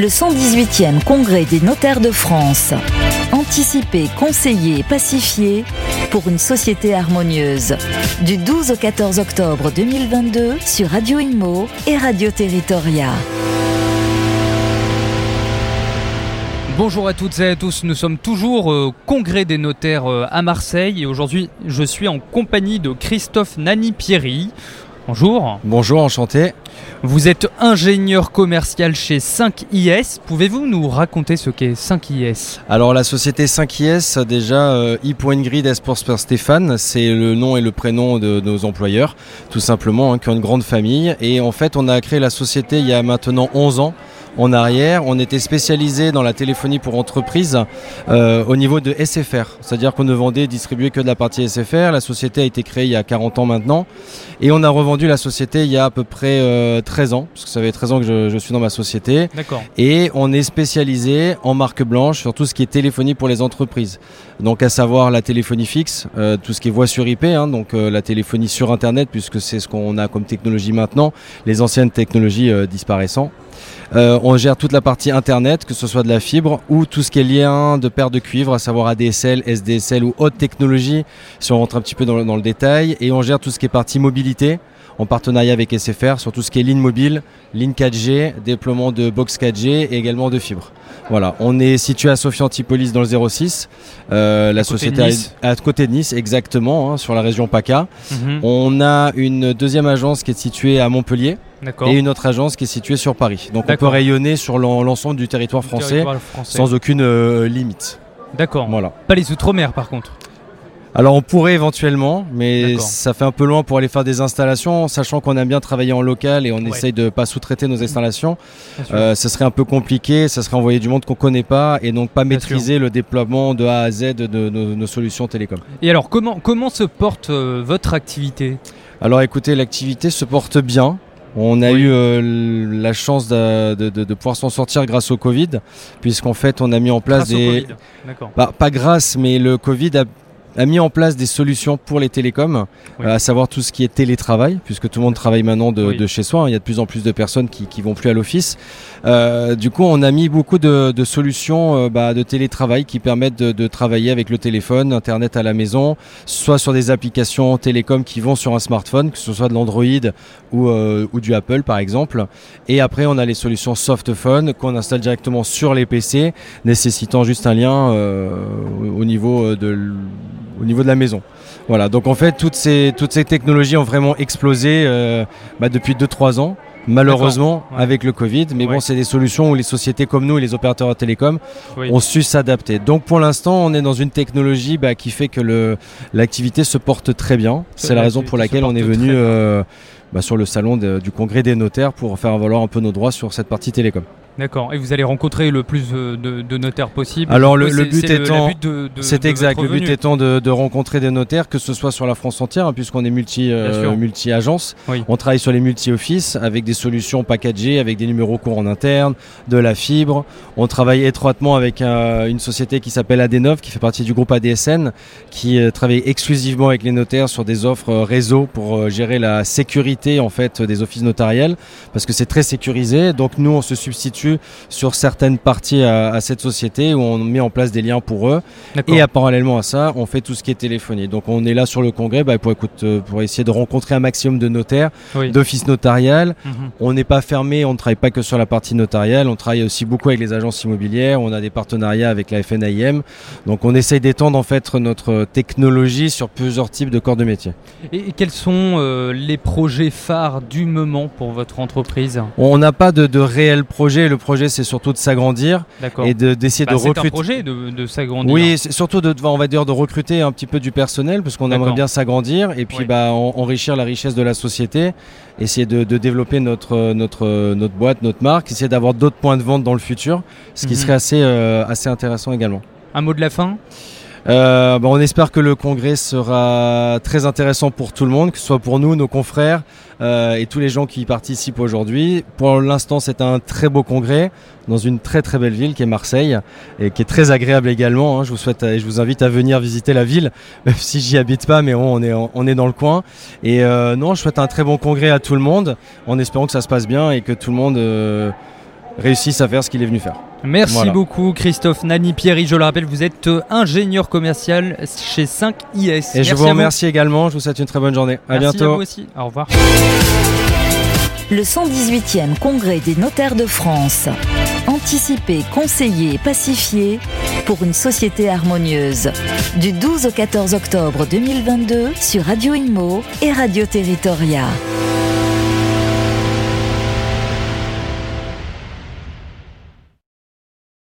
le 118e Congrès des notaires de France. Anticiper, conseiller, pacifier pour une société harmonieuse. Du 12 au 14 octobre 2022 sur Radio Imo et Radio Territoria. Bonjour à toutes et à tous, nous sommes toujours au Congrès des notaires euh, à Marseille et aujourd'hui je suis en compagnie de Christophe Nani-Pierry. Bonjour. Bonjour, enchanté. Vous êtes ingénieur commercial chez 5IS. Pouvez-vous nous raconter ce qu'est 5IS Alors la société 5IS, déjà, euh, Esports per Stéphane, c'est le nom et le prénom de, nos employeurs, tout simplement, hein, qui ont une grande famille. Et en fait, on a créé la société il y a maintenant 11 ans en arrière. On était spécialisé dans la téléphonie pour entreprise euh, au niveau de SFR, c'est-à-dire qu'on ne vendait et distribuait que de la partie SFR. La société a été créée il y a 40 ans maintenant et on a revendu la société il y a à peu près 13 euh, ans, parce que ça fait 13 ans que je, suis dans ma société. D'accord. Et on est spécialisé en marque blanche sur tout ce qui est téléphonie pour les entreprises. Donc à savoir la téléphonie fixe, euh, tout ce qui est voix sur IP, hein, donc la téléphonie sur Internet, puisque c'est ce qu'on a comme technologie maintenant, les anciennes technologies disparaissant. Euh, on gère toute la partie internet, que ce soit de la fibre ou tout ce qui est lien de paire de cuivre, à savoir ADSL, SDSL ou haute technologie, si on rentre un petit peu dans le, détail. Et on gère tout ce qui est partie mobilité en partenariat avec SFR sur tout ce qui est ligne mobile, ligne 4G, déploiement de box 4G et également de fibre. Voilà, on est situé à Sophie Antipolis dans le 06. Euh, la société à côté de Nice, exactement, hein, sur la région PACA. Mhm. On a une deuxième agence qui est située à Montpellier et une autre agence qui est située sur Paris. Donc on peut rayonner sur l'ensemble du territoire français, sans aucune euh, limite. D'accord. Voilà. Pas les outre-mer par contre. Alors on pourrait éventuellement, mais ça fait un peu loin pour aller faire des installations, sachant qu'on aime bien travailler en local et on essaye de pas sous-traiter nos installations. Euh, ce serait un peu compliqué, ça serait envoyer du monde qu'on connaît pas et donc pas maîtriser le déploiement de A à Z de nos, solutions télécom. Et alors comment comment se porte euh, votre activité? Alors écoutez, l'activité se porte bien. On a eu euh, la chance de, pouvoir s'en sortir grâce au Covid, puisqu'en fait on a mis en place des... Bah, pas grâce, mais le Covid a a mis en place des solutions pour les télécoms, euh, à savoir tout ce qui est télétravail, puisque tout le monde travaille maintenant de, chez soi. Hein. Il y a de plus en plus de personnes qui, qui vont plus à l'office. Euh, du coup, on a mis beaucoup de, solutions euh, bah, de télétravail qui permettent de, travailler avec le téléphone, Internet à la maison, soit sur des applications télécom qui vont sur un smartphone, que ce soit de l'Android ou, ou du Apple par exemple. Et après, on a les solutions softphone qu'on installe directement sur les PC, nécessitant juste un lien au niveau de au niveau de la maison. Voilà, donc en fait, toutes ces, toutes ces technologies ont vraiment explosé euh, bah, depuis 2-3 ans malheureusement avec le Covid. Mais bon, c'est des solutions où les sociétés comme nous et les opérateurs de télécom ont su s'adapter. Donc pour l'instant, on est dans une technologie bah, qui fait que l'activité se porte très bien. C'est la raison pour laquelle on est venu euh, bah, sur le salon du congrès des notaires pour faire valoir un peu nos droits sur cette partie télécom. D'accord. Et vous allez rencontrer le plus euh, de, notaires possible. Alors le, but étant, c'est exact. Le but étant de, rencontrer des notaires, que ce soit sur la France entière, hein, puisqu'on est multi euh, multi agence. On travaille sur les multi offices avec des solutions packagées, avec des numéros courts en interne, de la fibre. On travaille étroitement avec euh, une société qui s'appelle Adenov, qui fait partie du groupe ADSN, qui travaille exclusivement avec les notaires sur des offres réseau pour gérer la sécurité en fait des offices notariels, parce que c'est très sécurisé. Donc nous, on se substitue sur certaines parties à, cette société où on met en place des liens pour eux. Et à, parallèlement à ça, on fait tout ce qui est téléphonie. Donc on est là sur le congrès bah, pour, écoute, euh, pour essayer de rencontrer un maximum de notaires, d'offices notariales. Mhm. On n'est pas fermé, on ne travaille pas que sur la partie notariale, on travaille aussi beaucoup avec les agences immobilières, on a des partenariats avec la FNIM. Donc on essaye d'étendre en fait notre technologie sur plusieurs types de corps de métier. Et, quels sont euh, les projets phares du moment pour votre entreprise? On n'a pas de, de réels projets. Le projet, c'est surtout de s'agrandir et d'essayer de, bah, recruter. C'est un projet de, s'agrandir. Oui, surtout de, on va dire, de recruter un petit peu du personnel, parce qu'on aimerait bien s'agrandir et puis bah, enrichir la richesse de la société, essayer de, développer notre, notre, notre boîte, notre marque, essayer d'avoir d'autres points de vente dans le futur, ce qui mhm. serait assez, euh, assez intéressant également. Un mot de la fin? Euh, on espère que le congrès sera très intéressant pour tout le monde, que ce soit pour nous, nos confrères euh, et tous les gens qui y participent aujourd'hui. Pour l'instant, c'est un très beau congrès dans une très très belle ville qui est Marseille et qui est très agréable également. Hein. Je vous souhaite et je vous invite à venir visiter la ville, même si j'y habite pas, mais on est on est dans le coin. Et euh, non, je souhaite un très bon congrès à tout le monde, en espérant que ça se passe bien et que tout le monde réussisse à faire ce qu'il est venu faire. Merci beaucoup Christophe Nani Pierry. Je le rappelle, vous êtes euh, ingénieur commercial chez 5IS. Et je vous remercie également. Je vous souhaite une très bonne journée. À bientôt. À vous aussi. Au revoir. Le 118e congrès des notaires de France. Anticiper, conseiller, pacifier pour une société harmonieuse. Du 12 au 14 octobre 2022 sur Radio Imo et Radio Territoria.